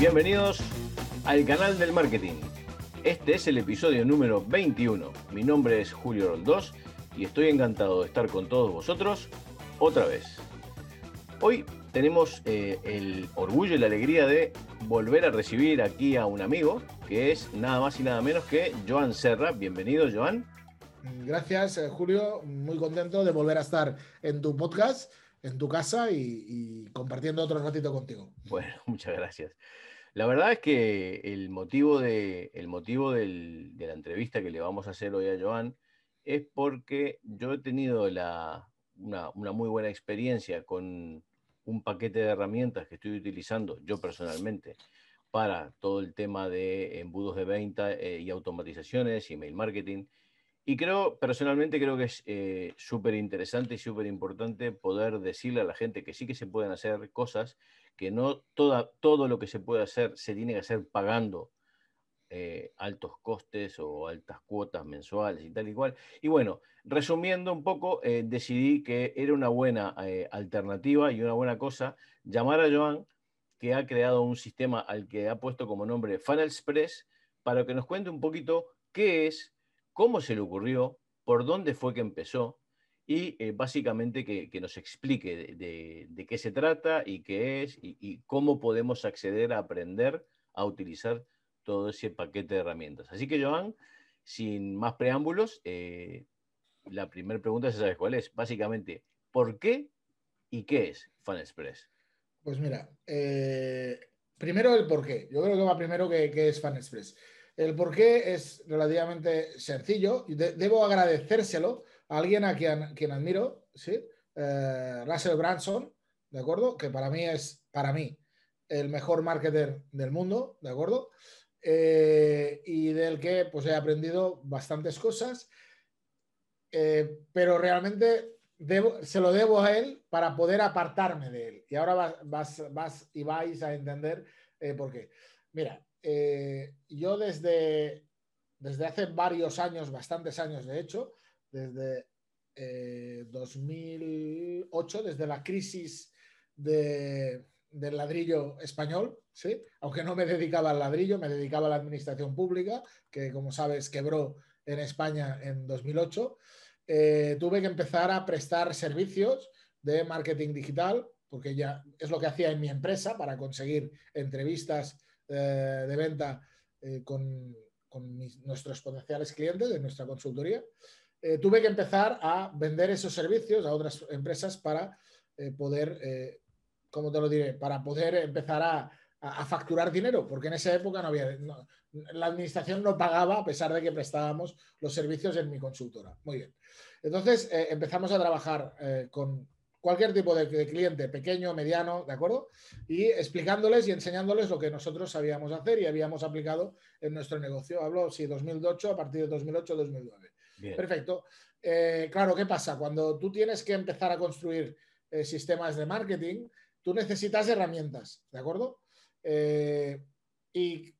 Bienvenidos al canal del marketing. Este es el episodio número 21. Mi nombre es Julio Roldós y estoy encantado de estar con todos vosotros otra vez. Hoy tenemos eh, el orgullo y la alegría de volver a recibir aquí a un amigo que es nada más y nada menos que Joan Serra. Bienvenido, Joan. Gracias, eh, Julio. Muy contento de volver a estar en tu podcast, en tu casa y, y compartiendo otro ratito contigo. Bueno, muchas gracias. La verdad es que el motivo, de, el motivo de la entrevista que le vamos a hacer hoy a Joan es porque yo he tenido una, muy buena experiencia con un paquete de herramientas que estoy utilizando yo personalmente para todo el tema de embudos de venta eh, y automatizaciones, email marketing. Y creo, personalmente creo que es eh, súper interesante y súper importante poder decirle a la gente que sí que se pueden hacer cosas que no todo lo que se puede hacer se tiene que hacer pagando eh, altos costes o altas cuotas mensuales y tal y cual. Y bueno, resumiendo un poco, eh, decidí que era una buena eh, alternativa y una buena cosa llamar a Joan, que ha creado un sistema al que ha puesto como nombre Express, para que nos cuente un poquito qué es, cómo se le ocurrió, por dónde fue que empezó y básicamente que, nos explique de, qué se trata y qué es y, cómo podemos acceder a aprender a utilizar todo ese paquete de herramientas. Así que, Joan, sin más preámbulos, eh, la primera pregunta es, ¿sabes cuál es? Básicamente, ¿por qué y qué es FunExpress? Pues mira, eh, primero el por qué. Yo creo que va primero que, que es FunExpress. El por qué es relativamente sencillo y debo agradecérselo alguien a quien, quien admiro, ¿sí? Eh, Russell Branson, ¿de acuerdo? Que para mí es, para mí, el mejor marketer del mundo, ¿de acuerdo? Eh, y del que pues he aprendido bastantes cosas, eh, pero realmente se lo debo a él para poder apartarme de él. Y ahora vas, vas, y vais a entender por qué. Mira, yo desde, desde hace varios años, bastantes años de hecho, desde 2008, eh, desde la crisis del ladrillo español, ¿sí? aunque no me dedicaba al ladrillo, me dedicaba a la administración pública, que como sabes quebró en España en 2008. Eh, tuve que empezar a prestar servicios de marketing digital, porque ya es lo que hacía en mi empresa para conseguir entrevistas eh, de venta con, nuestros potenciales clientes de nuestra consultoría. Eh, tuve que empezar a vender esos servicios a otras empresas para eh, poder, eh, ¿cómo te lo diré? Para poder empezar a, facturar dinero, porque en esa época no había, la administración no pagaba a pesar de que prestábamos los servicios en mi consultora. Muy bien. Entonces empezamos a trabajar con cualquier tipo de, de, cliente, pequeño, mediano, ¿de acuerdo? Y explicándoles y enseñándoles lo que nosotros sabíamos hacer y habíamos aplicado en nuestro negocio. Hablo, sí, 2008, a partir de 2008-2009. Perfecto. Eh, claro, ¿qué pasa? Cuando tú tienes que empezar a construir eh, sistemas de marketing, tú necesitas herramientas, ¿de acuerdo? Eh, ¿Y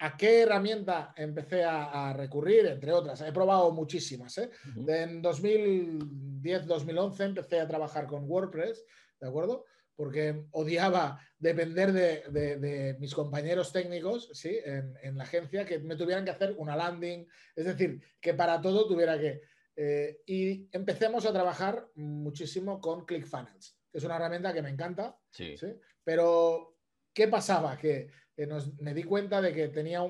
a qué herramienta empecé a, recurrir? Entre otras, he probado muchísimas. En 2010-2011 empecé a trabajar con WordPress, ¿de acuerdo? porque odiaba depender de, mis compañeros técnicos ¿sí? en, la agencia que me tuvieran que hacer una landing, es decir, que para todo tuviera que... Eh, y empecemos a trabajar muchísimo con ClickFunnels, que es una herramienta que me encanta, sí. pero ¿qué pasaba? Que me di cuenta de que tenía,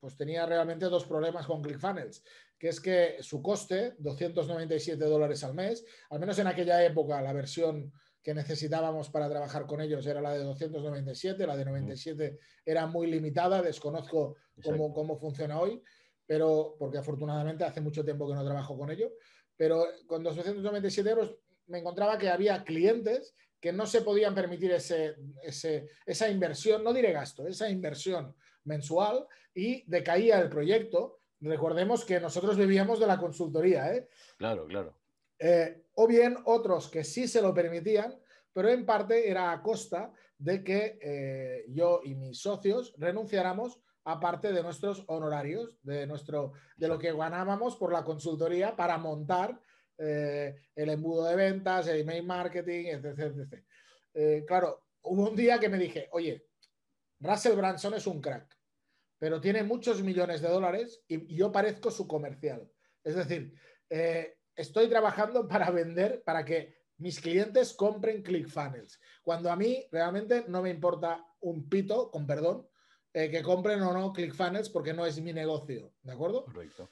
pues tenía realmente dos problemas con ClickFunnels, que es que su coste, 297 dólares al mes, al menos en aquella época la versión que necesitábamos para trabajar con ellos era la de 297, la de 97 era muy limitada, desconozco cómo, cómo, funciona hoy, pero porque afortunadamente hace mucho tiempo que no trabajo con ellos, pero con 297 euros me encontraba que había clientes que no se podían permitir ese, esa inversión, no diré gasto, esa inversión mensual y decaía el proyecto. Recordemos que nosotros vivíamos de la consultoría. ¿eh? Claro, claro. Eh, o bien otros que sí se lo permitían, pero en parte era a costa de que eh, yo y mis socios renunciáramos a parte de nuestros honorarios, de, nuestro, de lo que ganábamos por la consultoría para montar eh, el embudo de ventas, el email marketing, etc. etc. Eh, claro, hubo un día que me dije, oye, Russell Branson es un crack, pero tiene muchos millones de dólares y, yo parezco su comercial. Es decir, eh, estoy trabajando para vender, para que mis clientes compren ClickFunnels, cuando a mí realmente no me importa un pito, con perdón, que compren o no ClickFunnels porque no es mi negocio, ¿de acuerdo? Correcto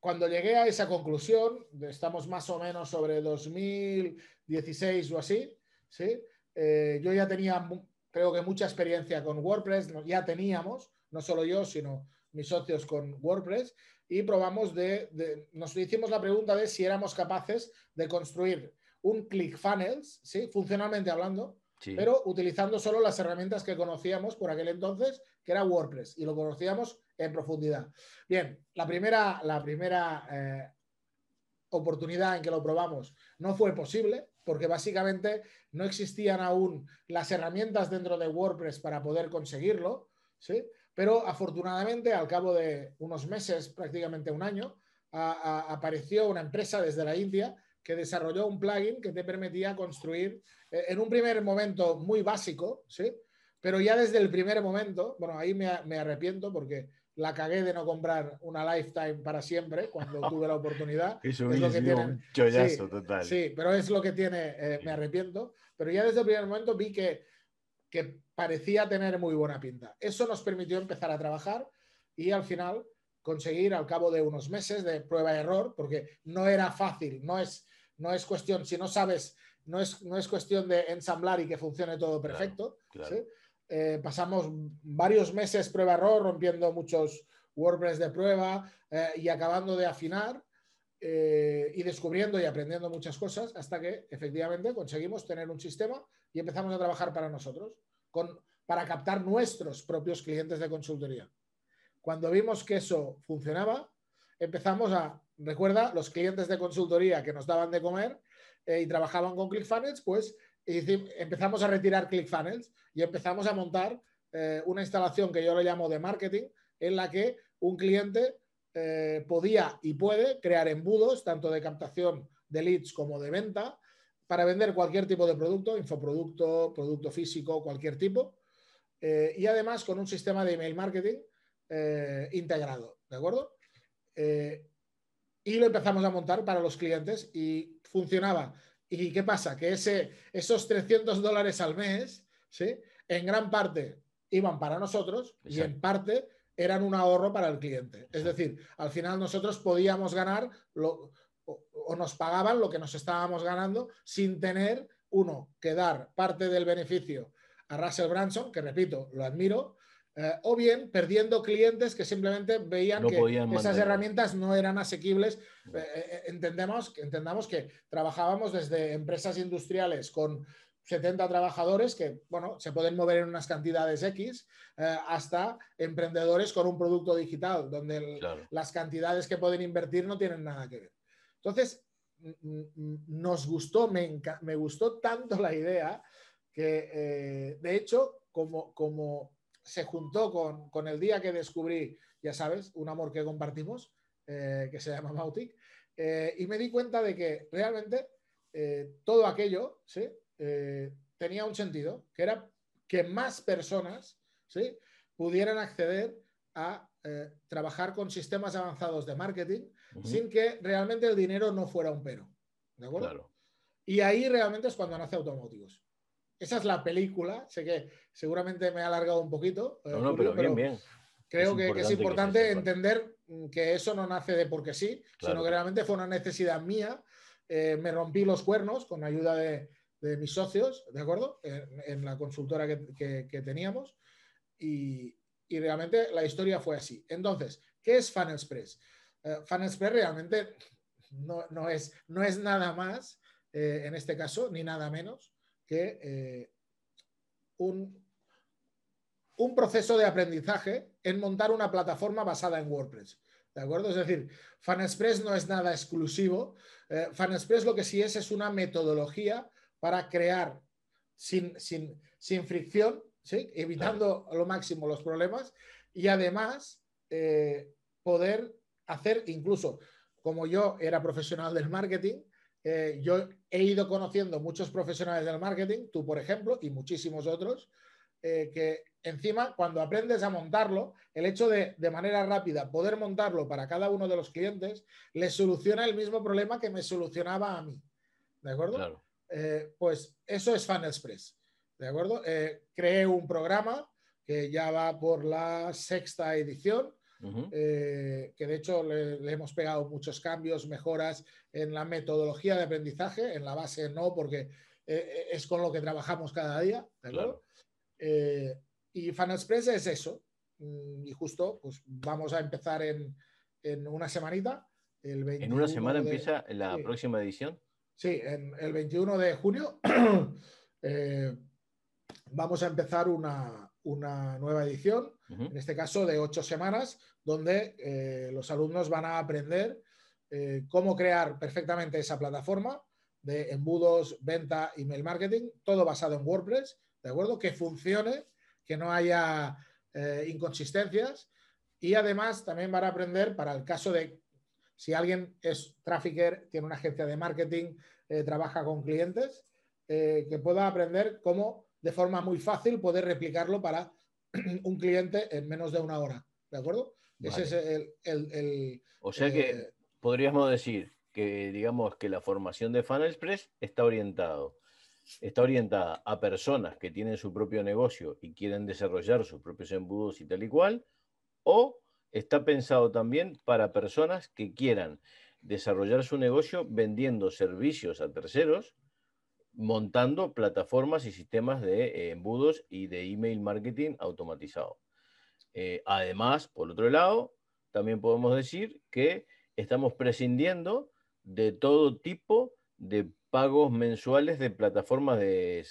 cuando llegué a esa conclusión, estamos más o menos sobre 2016 o así, ¿sí? Eh, yo ya tenía, creo que mucha experiencia con WordPress, ya teníamos, no solo yo, sino mis socios con WordPress, y probamos de, nos hicimos la pregunta de si éramos capaces de construir un ClickFunnels, ¿sí? funcionalmente hablando, pero utilizando solo las herramientas que conocíamos por aquel entonces, que era WordPress, y lo conocíamos en profundidad. Bien, la primera, la primera eh, oportunidad en que lo probamos no fue posible, porque básicamente no existían aún las herramientas dentro de WordPress para poder conseguirlo, ¿sí? Pero afortunadamente, al cabo de unos meses, prácticamente un año, apareció una empresa desde la India que desarrolló un plugin que te permitía construir eh, en un primer momento muy básico, ¿sí? Pero ya desde el primer momento, bueno, ahí me, me arrepiento porque la cagué de no comprar una lifetime para siempre cuando tuve la oportunidad. Eso es lo que tiene. Un chollazo total. Sí, pero es lo que tiene, eh, me arrepiento. Pero ya desde el primer momento vi que, que parecía tener muy buena pinta. Eso nos permitió empezar a trabajar y al final conseguir al cabo de unos meses de prueba y error, porque no era fácil, no es, no es cuestión, si no sabes, no es, no es cuestión de ensamblar y que funcione todo perfecto. Eh, pasamos varios meses prueba-error, rompiendo muchos WordPress de prueba eh, y acabando de afinar eh, y descubriendo y aprendiendo muchas cosas hasta que efectivamente conseguimos tener un sistema y empezamos a trabajar para nosotros, con, para captar nuestros propios clientes de consultoría. Cuando vimos que eso funcionaba, empezamos a, recuerda, los clientes de consultoría que nos daban de comer y trabajaban con ClickFunnels, pues empezamos a retirar ClickFunnels y empezamos a montar eh, una instalación que yo le llamo de marketing, en la que un cliente eh, podía y puede crear embudos, tanto de captación de leads como de venta, para vender cualquier tipo de producto, infoproducto, producto físico, cualquier tipo, eh, y además con un sistema de email marketing integrado, ¿de acuerdo? y lo empezamos a montar para los clientes y funcionaba ¿Y qué pasa? Que ese, esos 300 dólares al mes, ¿sí? en gran parte iban para nosotros y en parte eran un ahorro para el cliente. Es decir, al final nosotros podíamos ganar lo, o, nos pagaban lo que nos estábamos ganando sin tener, uno, que dar parte del beneficio a Russell Branson, que repito, lo admiro, eh, o bien perdiendo clientes que simplemente veían que esas herramientas no eran asequibles. Eh, eh, entendemos, entendamos que trabajábamos desde empresas industriales con 70 trabajadores que, bueno, se pueden mover en unas cantidades X, hasta emprendedores con un producto digital, donde las cantidades que pueden invertir no tienen nada que ver. Entonces, nos gustó, me, me gustó tanto la idea que, de hecho, como, como se juntó con, el día que descubrí, ya sabes, un amor que compartimos, eh, que se llama Mautic, eh, y me di cuenta de que realmente eh, todo aquello ¿sí? tenía un sentido, que era que más personas ¿sí? pudieran acceder a trabajar con sistemas avanzados de marketing sin que realmente el dinero no fuera un pero. ¿De acuerdo? Y ahí realmente es cuando nace Automotivos. Esa es la película. Sé que seguramente me he alargado un poquito. Eh, no, pero, bien, bien. Creo que, es importante entender que eso no nace de porque sí, sino que realmente fue una necesidad mía. Eh, me rompí los cuernos con ayuda de, mis socios, ¿de acuerdo? En, la consultora que, teníamos. Y, realmente la historia fue así. Entonces, ¿qué es FunExpress? Uh, FunExpress realmente no, es, no es nada más, en este caso, ni nada menos que eh, un, un proceso de aprendizaje en montar una plataforma basada en WordPress. ¿De acuerdo? Es decir, FanExpress no es nada exclusivo. Eh, FanExpress lo que sí es es una metodología para crear sin, sin, fricción, ¿sí? evitando lo máximo los problemas y además eh, poder hacer incluso, como yo era profesional del marketing, eh, yo he ido conociendo muchos profesionales del marketing, tú por ejemplo, y muchísimos otros, eh, que encima cuando aprendes a montarlo, el hecho de de manera rápida poder montarlo para cada uno de los clientes, les soluciona el mismo problema que me solucionaba a mí. ¿De acuerdo? Eh, pues eso es Funnel Express. ¿De acuerdo? creé un programa que ya va por la sexta edición eh, que de hecho le, hemos pegado muchos cambios, mejoras en la metodología de aprendizaje, en la base no, porque eh, es con lo que trabajamos cada día, eh, y Fan Express es eso, mm, y justo pues vamos a empezar en, una semanita. El ¿En una semana empieza la próxima edición? Sí, en el 21 de junio vamos a empezar una, una nueva edición, en este caso de ocho semanas, donde eh, los alumnos van a aprender eh, cómo crear perfectamente esa plataforma de embudos, venta, email marketing, todo basado en WordPress, ¿de acuerdo? Que funcione, que no haya eh, inconsistencias y además también van a aprender para el caso de si alguien es trafficker, tiene una agencia de marketing, trabaja con clientes, que pueda aprender cómo de forma muy fácil poder replicarlo para un cliente en menos de una hora. ¿De acuerdo? Ese es el, o sea que eh, podríamos decir que, digamos, que la formación de Funnel Express está orientado, está orientada a personas que tienen su propio negocio y quieren desarrollar sus propios embudos y tal y cual, o está pensado también para personas que quieran desarrollar su negocio vendiendo servicios a terceros montando plataformas y sistemas de eh, embudos y de email marketing automatizado. Eh, además, por otro lado, también podemos decir que estamos prescindiendo de todo tipo de pagos mensuales de plataformas de,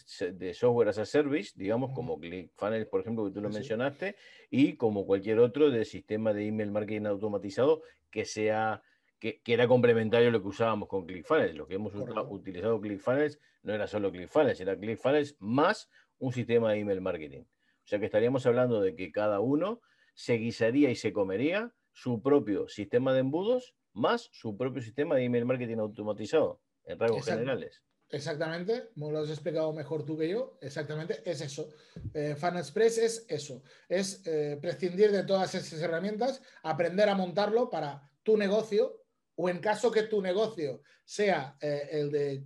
software as a service, digamos, como ClickFunnels, por ejemplo, que tú lo mencionaste, y como cualquier otro de sistema de email marketing automatizado que sea que, era complementario a lo que usábamos con ClickFunnels. Lo que hemos utilizado ClickFunnels no era solo ClickFunnels, era ClickFunnels más un sistema de email marketing. O sea que estaríamos hablando de que cada uno se guisaría y se comería su propio sistema de embudos más su propio sistema de email marketing automatizado, en rasgos generales. Exactamente, como lo has explicado mejor tú que yo, exactamente es eso. Eh, Express es eso, es eh, prescindir de todas esas herramientas, aprender a montarlo para tu negocio o en caso que tu negocio sea eh, el de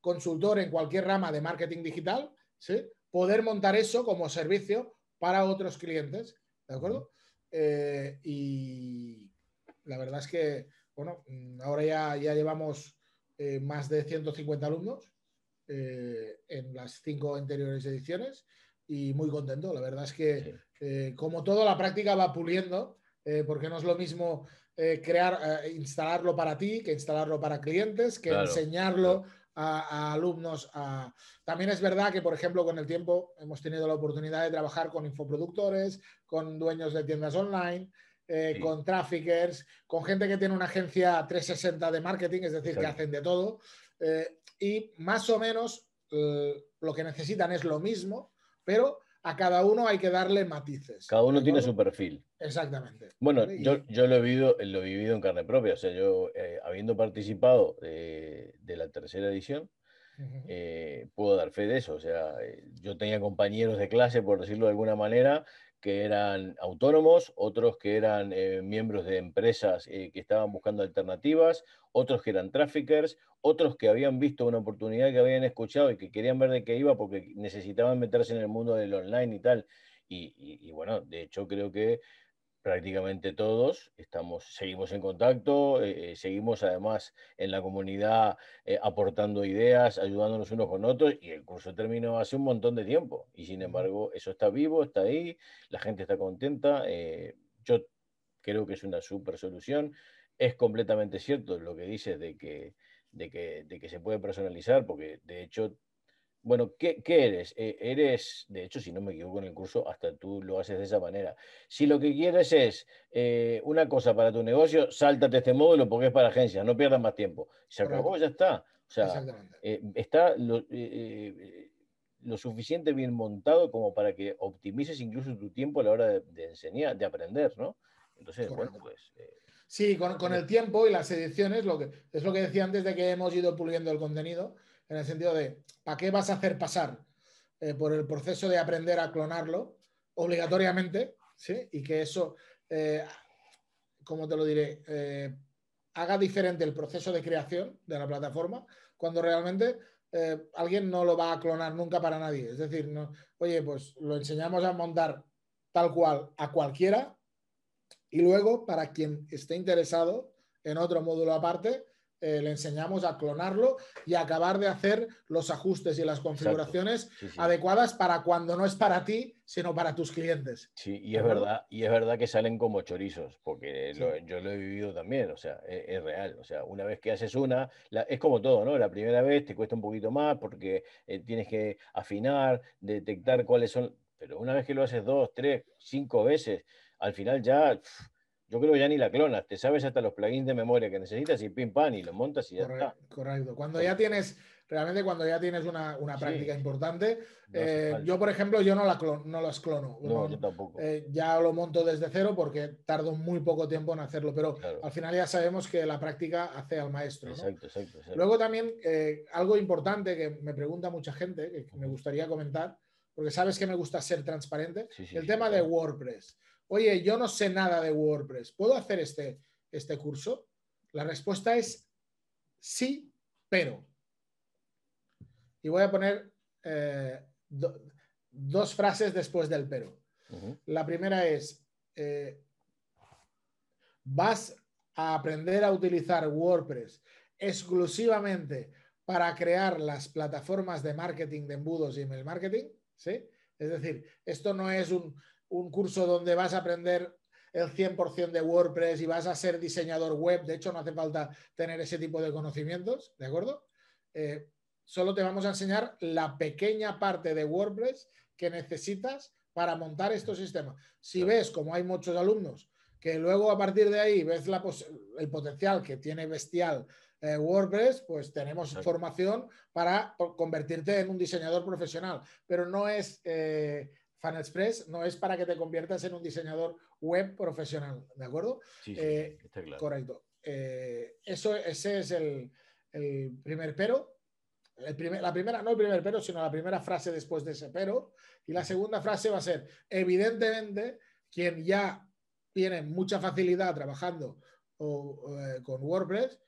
consultor en cualquier rama de marketing digital, ¿sí? poder montar eso como servicio para otros clientes, ¿de acuerdo? Eh, y la verdad es que, bueno, ahora ya, ya llevamos eh, más de 150 alumnos en las cinco anteriores ediciones y muy contento. La verdad es que, como todo, la práctica va puliendo, porque no es lo mismo eh, crear, eh, instalarlo para ti, que instalarlo para clientes, que enseñarlo A, alumnos. También es verdad que, por ejemplo, con el tiempo hemos tenido la oportunidad de trabajar con infoproductores, con dueños de tiendas online, eh, con traffickers, con gente que tiene una agencia 360 de marketing, es decir, que hacen de todo. y más o menos lo que necesitan es lo mismo, pero a cada uno hay que darle matices. Cada uno tiene su perfil. Exactamente. Bueno, yo, yo, lo, he vivido, lo he vivido en carne propia, o sea, yo eh, habiendo participado de, la tercera edición, eh, puedo dar fe de eso, o sea, eh, yo tenía compañeros de clase, por decirlo de alguna manera, que eran autónomos, otros que eran eh, miembros de empresas eh, que estaban buscando alternativas, otros que eran traffickers, otros que habían visto una oportunidad que habían escuchado y que querían ver de qué iba porque necesitaban meterse en el mundo del online y tal. y bueno, de hecho creo que prácticamente todos, estamos, seguimos en contacto, eh, eh, seguimos además en la comunidad eh, aportando ideas, ayudándonos unos con otros y el curso terminó hace un montón de tiempo. Y sin embargo eso está vivo, está ahí, la gente está contenta, yo creo que es una super solución, es completamente cierto lo que dices de que, de que, de que se puede personalizar porque de hecho bueno, ¿qué, eres? Eh, eres, de hecho, si no me equivoco en el curso, hasta tú lo haces de esa manera. Si lo que quieres es eh, una cosa para tu negocio, sáltate este módulo porque es para agencias, no pierdas más tiempo. Se acabó, ya está. O sea, eh, está lo suficiente bien montado como para que optimices incluso tu tiempo a la hora de, enseñar, de aprender, ¿no? Entonces, bueno, pues... Eh, sí, con, el tiempo y las ediciones, lo que, es lo que decía antes de que hemos ido puliendo el contenido, en el sentido de, ¿para qué vas a hacer pasar eh, por el proceso de aprender a clonarlo obligatoriamente? ¿sí? Y que eso, eh, ¿cómo te lo diré? haga diferente el proceso de creación de la plataforma, cuando realmente eh, alguien no lo va a clonar nunca para nadie. Es decir, no, oye, pues lo enseñamos a montar tal cual a cualquiera y luego para quien esté interesado en otro módulo aparte, eh, le enseñamos a clonarlo y acabar de hacer los ajustes y las configuraciones adecuadas para cuando no es para ti, sino para tus clientes. Sí, y es verdad, y es verdad que salen como chorizos, porque yo lo he vivido también, o sea, es, real. O sea, una vez que haces una, es como todo, ¿no? La primera vez te cuesta un poquito más porque eh, tienes que afinar, detectar cuáles son. Pero una vez que lo haces dos, tres, cinco veces, al final ya yo creo que ya ni la clonas, te sabes hasta los plugins de memoria que necesitas y pim pam y lo montas y ya está. Correcto. Cuando ya tienes, realmente cuando ya tienes una, práctica importante, eh, yo por ejemplo, yo no, la no las clono. No, yo tampoco. Eh, ya lo monto desde cero porque tardo muy poco tiempo en hacerlo, pero al final ya sabemos que la práctica hace al maestro. Exacto, exacto, Luego también eh, algo importante que me pregunta mucha gente, que me gustaría comentar, porque sabes que me gusta ser transparente, el tema de WordPress oye, yo no sé nada de WordPress, ¿puedo hacer este, este curso? La respuesta es sí, pero. Y voy a poner eh, dos frases después del pero. La primera es, eh, vas a aprender a utilizar WordPress exclusivamente para crear las plataformas de marketing de embudos y email marketing, ¿sí? Es decir, esto no es un, un curso donde vas a aprender el 100% de WordPress y vas a ser diseñador web. De hecho, no hace falta tener ese tipo de conocimientos, ¿de acuerdo? Eh, solo te vamos a enseñar la pequeña parte de WordPress que necesitas para montar estos sistemas. Si ves, como hay muchos alumnos, que luego a partir de ahí ves el potencial que tiene bestial eh, WordPress, pues tenemos formación para convertirte en un diseñador profesional. Pero no es... Eh, FanExpress no es para que te conviertas en un diseñador web profesional, ¿de acuerdo? Sí, eh, está claro. Correcto. Eh, eso, ese es el, primer pero. la primera, no el primer pero, sino la primera frase después de ese pero. Y la segunda frase va a ser, evidentemente, quien ya tiene mucha facilidad trabajando eh, con WordPress,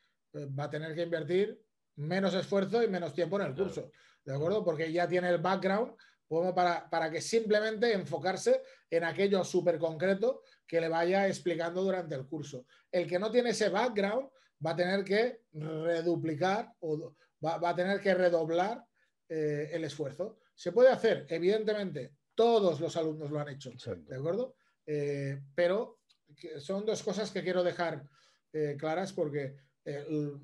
va a tener que invertir menos esfuerzo y menos tiempo en el curso, ¿de acuerdo? Porque ya tiene el background como para, para que simplemente enfocarse en aquello súper concreto que le vaya explicando durante el curso. El que no tiene ese background va a tener que reduplicar o va, a tener que redoblar eh, el esfuerzo. Se puede hacer, evidentemente, todos los alumnos lo han hecho, ¿de acuerdo? Eh, pero son dos cosas que quiero dejar eh, claras porque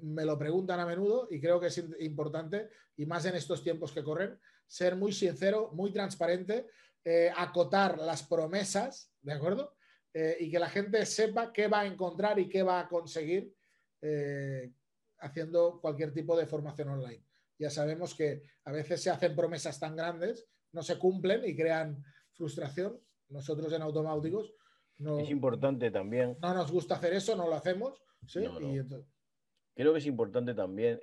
me lo preguntan a menudo y creo que es importante, y más en estos tiempos que corren, ser muy sincero, muy transparente, eh, acotar las promesas, ¿de acuerdo? Eh, y que la gente sepa qué va a encontrar y qué va a conseguir eh, haciendo cualquier tipo de formación online. Ya sabemos que a veces se hacen promesas tan grandes, no se cumplen y crean frustración. Nosotros en automáticos no, es importante también. No nos gusta hacer eso, no lo hacemos. Creo que es importante también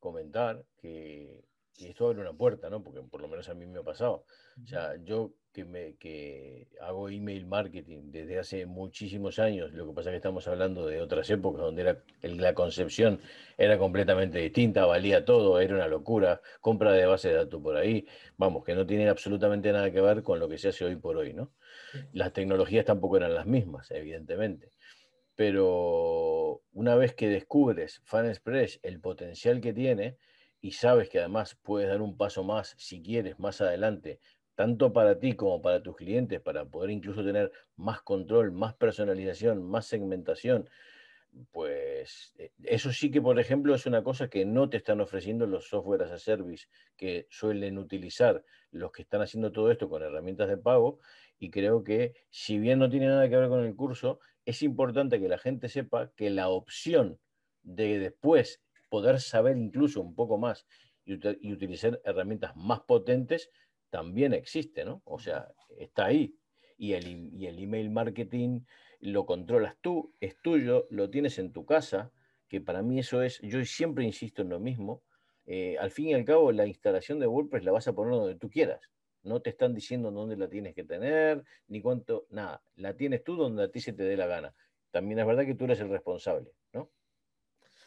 comentar que y esto abre una puerta, ¿no? Porque por lo menos a mí me ha pasado. O sea, yo que, me, que hago email marketing desde hace muchísimos años, lo que pasa es que estamos hablando de otras épocas donde era, la concepción era completamente distinta, valía todo, era una locura, compra de base de datos por ahí, vamos, que no tiene absolutamente nada que ver con lo que se hace hoy por hoy, ¿no? Las tecnologías tampoco eran las mismas, evidentemente. Pero una vez que descubres FanExpress, el potencial que tiene, y sabes que además puedes dar un paso más si quieres más adelante, tanto para ti como para tus clientes, para poder incluso tener más control, más personalización, más segmentación, pues eh, eso sí que, por ejemplo, es una cosa que no te están ofreciendo los software as a service que suelen utilizar los que están haciendo todo esto con herramientas de pago. Y creo que, si bien no tiene nada que ver con el curso, es importante que la gente sepa que la opción de después poder saber incluso un poco más y, utilizar herramientas más potentes también existe, ¿no? O sea, está ahí. Y el, y el email marketing lo controlas tú, es tuyo, lo tienes en tu casa, que para mí eso es, yo siempre insisto en lo mismo, eh, al fin y al cabo la instalación de WordPress la vas a poner donde tú quieras. No te están diciendo dónde la tienes que tener, ni cuánto, nada. La tienes tú donde a ti se te dé la gana. También es verdad que tú eres el responsable, ¿no?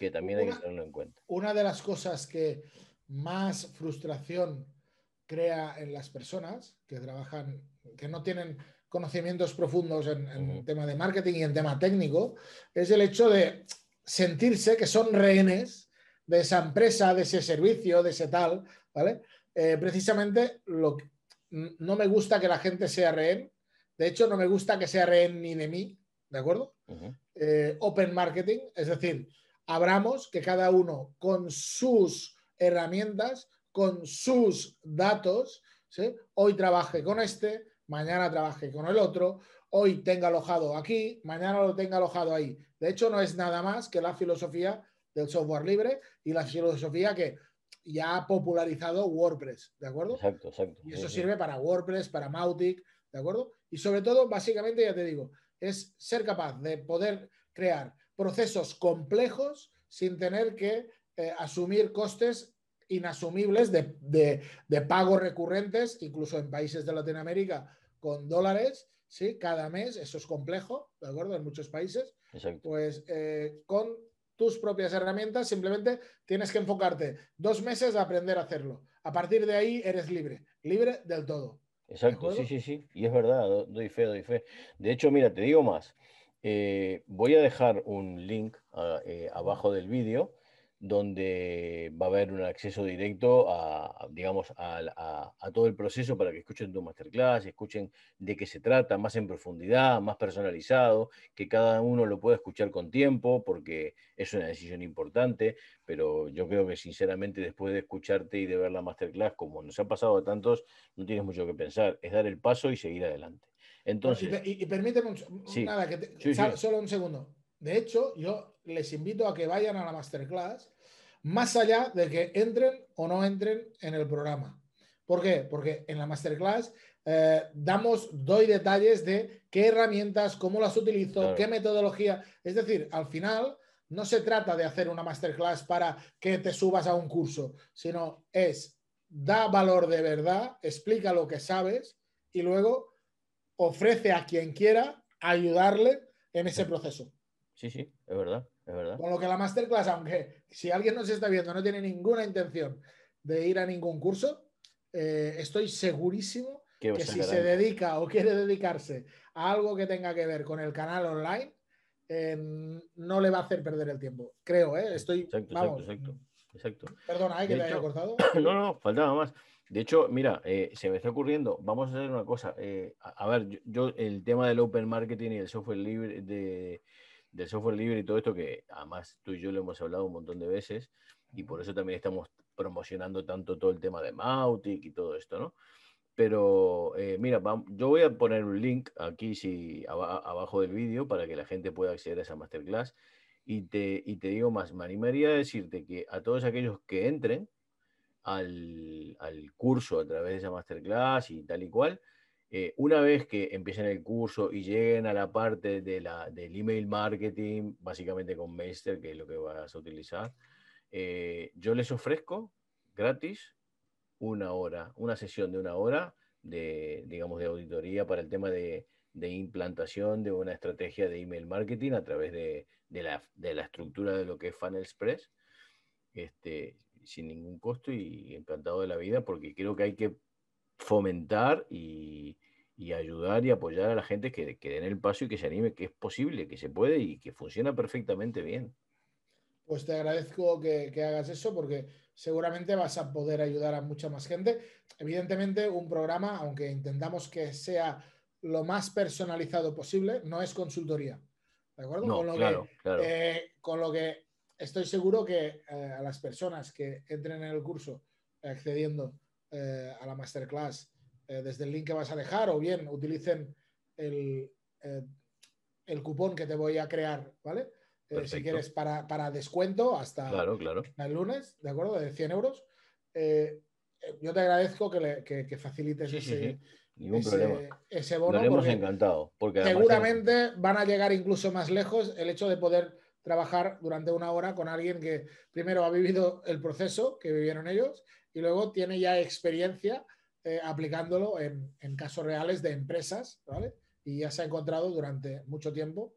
Que también hay que tenerlo en cuenta. Una de las cosas que más frustración crea en las personas que trabajan, que no tienen conocimientos profundos en, en tema de marketing y en tema técnico, es el hecho de sentirse que son rehenes de esa empresa, de ese servicio, de ese tal, ¿vale? Eh, precisamente lo no me gusta que la gente sea rehén. De hecho, no me gusta que sea rehén ni de mí, ¿de acuerdo? Eh, open marketing, es decir, abramos que cada uno con sus herramientas, con sus datos, ¿sí? hoy trabaje con este, mañana trabaje con el otro, hoy tenga alojado aquí, mañana lo tenga alojado ahí. De hecho, no es nada más que la filosofía del software libre y la filosofía que ya ha popularizado WordPress, ¿de acuerdo? Exacto, exacto. Y eso sirve para WordPress, para Mautic, ¿de acuerdo? Y sobre todo, básicamente, ya te digo, es ser capaz de poder crear procesos complejos sin tener que eh, asumir costes inasumibles de, de, pagos recurrentes, incluso en países de Latinoamérica con dólares, ¿sí? Cada mes, eso es complejo, ¿de acuerdo? En muchos países. Pues eh, con tus propias herramientas, simplemente tienes que enfocarte dos meses a aprender a hacerlo. A partir de ahí eres libre, libre del todo. Exacto, sí, sí, sí. Y es verdad, doy fe, doy fe. De hecho, mira, te digo más. Eh, voy a dejar un link ah, eh, abajo del vídeo donde va a haber un acceso directo a, digamos, a, todo el proceso para que escuchen tu masterclass, escuchen de qué se trata, más en profundidad, más personalizado, que cada uno lo pueda escuchar con tiempo, porque es una decisión importante, pero yo creo que sinceramente después de escucharte y de ver la masterclass, como nos ha pasado a tantos, no tienes mucho que pensar, es dar el paso y seguir adelante. Entonces, y, permíteme nada, que solo un segundo. De hecho, yo les invito a que vayan a la masterclass más allá de que entren o no entren en el programa. ¿Por qué? Porque en la masterclass eh, damos, doy detalles de qué herramientas, cómo las utilizo, qué metodología. Es decir, al final no se trata de hacer una masterclass para que te subas a un curso, sino es da valor de verdad, explica lo que sabes y luego ofrece a quien quiera ayudarle en ese proceso. Sí, sí, es verdad, es verdad. Con lo que la masterclass, aunque si alguien nos está viendo no tiene ninguna intención de ir a ningún curso, eh, estoy segurísimo que si se dedica o quiere dedicarse a algo que tenga que ver con el canal online, eh, no le va a hacer perder el tiempo. Creo, ¿eh? Estoy. Exacto, exacto, exacto, exacto. Perdona, ¿eh? que te haya cortado. No, no, faltaba más. De hecho, mira, eh, se me está ocurriendo, vamos a hacer una cosa. a, ver, yo, el tema del open marketing y el software libre de, del software libre y todo esto, que además tú y yo lo hemos hablado un montón de veces, y por eso también estamos promocionando tanto todo el tema de Mautic y todo esto, ¿no? Pero eh, mira, yo voy a poner un link aquí si, abajo del vídeo para que la gente pueda acceder a esa masterclass. Y te, y te digo más, me animaría a decirte que a todos aquellos que entren al, al curso a través de esa masterclass y tal y cual, eh, una vez que empiecen el curso y lleguen a la parte de la, del email marketing, básicamente con Meister, que es lo que vas a utilizar, eh, yo les ofrezco gratis una hora, una sesión de una hora de, digamos, de auditoría para el tema de, implantación de una estrategia de email marketing a través de, la, estructura de lo que es Funnel Express, este, sin ningún costo y encantado de la vida, porque creo que hay que fomentar y, ayudar y apoyar a la gente que, que den el paso y que se anime, que es posible, que se puede y que funciona perfectamente bien. Pues te agradezco que, hagas eso porque seguramente vas a poder ayudar a mucha más gente. Evidentemente, un programa, aunque intentamos que sea lo más personalizado posible, no es consultoría. ¿De acuerdo? con, lo que, eh, con lo que estoy seguro que eh, a las personas que entren en el curso accediendo eh, a la masterclass eh, desde el link que vas a dejar o bien utilicen el, el cupón que te voy a crear, ¿vale? si quieres para, descuento hasta, claro, claro. el lunes, ¿de acuerdo? De 100 euros. yo te agradezco que, facilites ese, Ningún problema. ese bono. Nos hemos encantado. Porque seguramente van a llegar incluso más lejos el hecho de poder trabajar durante una hora con alguien que primero ha vivido el proceso que vivieron ellos y luego tiene ya experiencia eh, aplicándolo en, casos reales de empresas, ¿vale? Y ya se ha encontrado durante mucho tiempo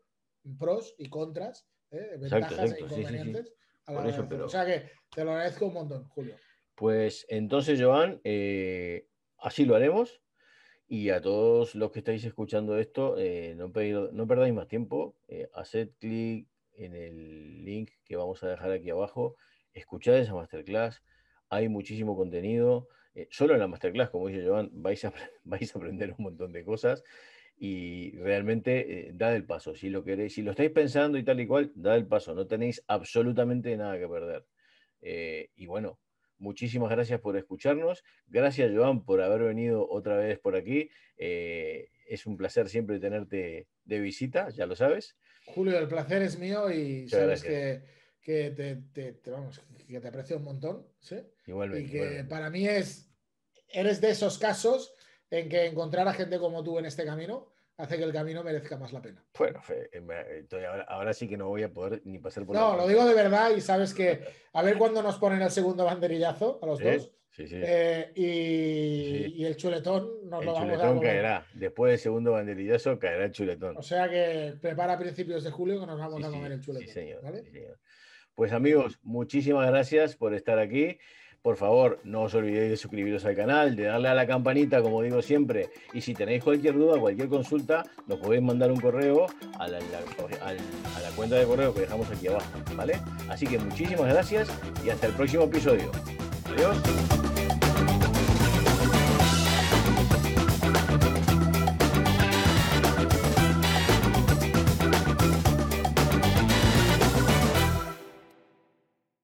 pros y contras, ¿eh? ventajas e inconvenientes. O sea que te lo agradezco un montón, Julio. Pues entonces, Joan, eh, así lo haremos. Y a todos los que estáis escuchando esto, no, no, perdáis más tiempo. haced clic en el link que vamos a dejar aquí abajo. Escuchad esa masterclass. Hay muchísimo contenido. Eh, solo en la masterclass, como dice Joan, vais a, aprender un montón de cosas y realmente eh, da el paso. Si lo queréis, si lo estáis pensando y tal y cual, da el paso. No tenéis absolutamente nada que perder. Eh, y bueno, muchísimas gracias por escucharnos. Gracias, Joan, por haber venido otra vez por aquí. es un placer siempre tenerte de visita, ya lo sabes. Julio, el placer es mío y sabes que, que te, vamos, que te aprecio un montón. ¿sí? Igualmente. Y que para mí es, eres de esos casos en que encontrar a gente como tú en este camino hace que el camino merezca más la pena. Bueno, eh, ahora, sí que no voy a poder ni pasar por No, lo digo de verdad y sabes que a ver cuándo nos ponen el segundo banderillazo a los dos. Sí, sí. Eh, y, el chuletón nos el lo vamos a chuletón caerá. Después del segundo banderillazo caerá el chuletón. O sea que prepara a principios de julio que nos vamos a comer el chuletón. Sí, señor, Pues amigos, muchísimas gracias por estar aquí. Por favor, no os olvidéis de suscribiros al canal, de darle a la campanita, como digo siempre. Y si tenéis cualquier duda, cualquier consulta, nos podéis mandar un correo a la, cuenta de correo que dejamos aquí abajo. ¿vale? Así que muchísimas gracias y hasta el próximo episodio. Adiós.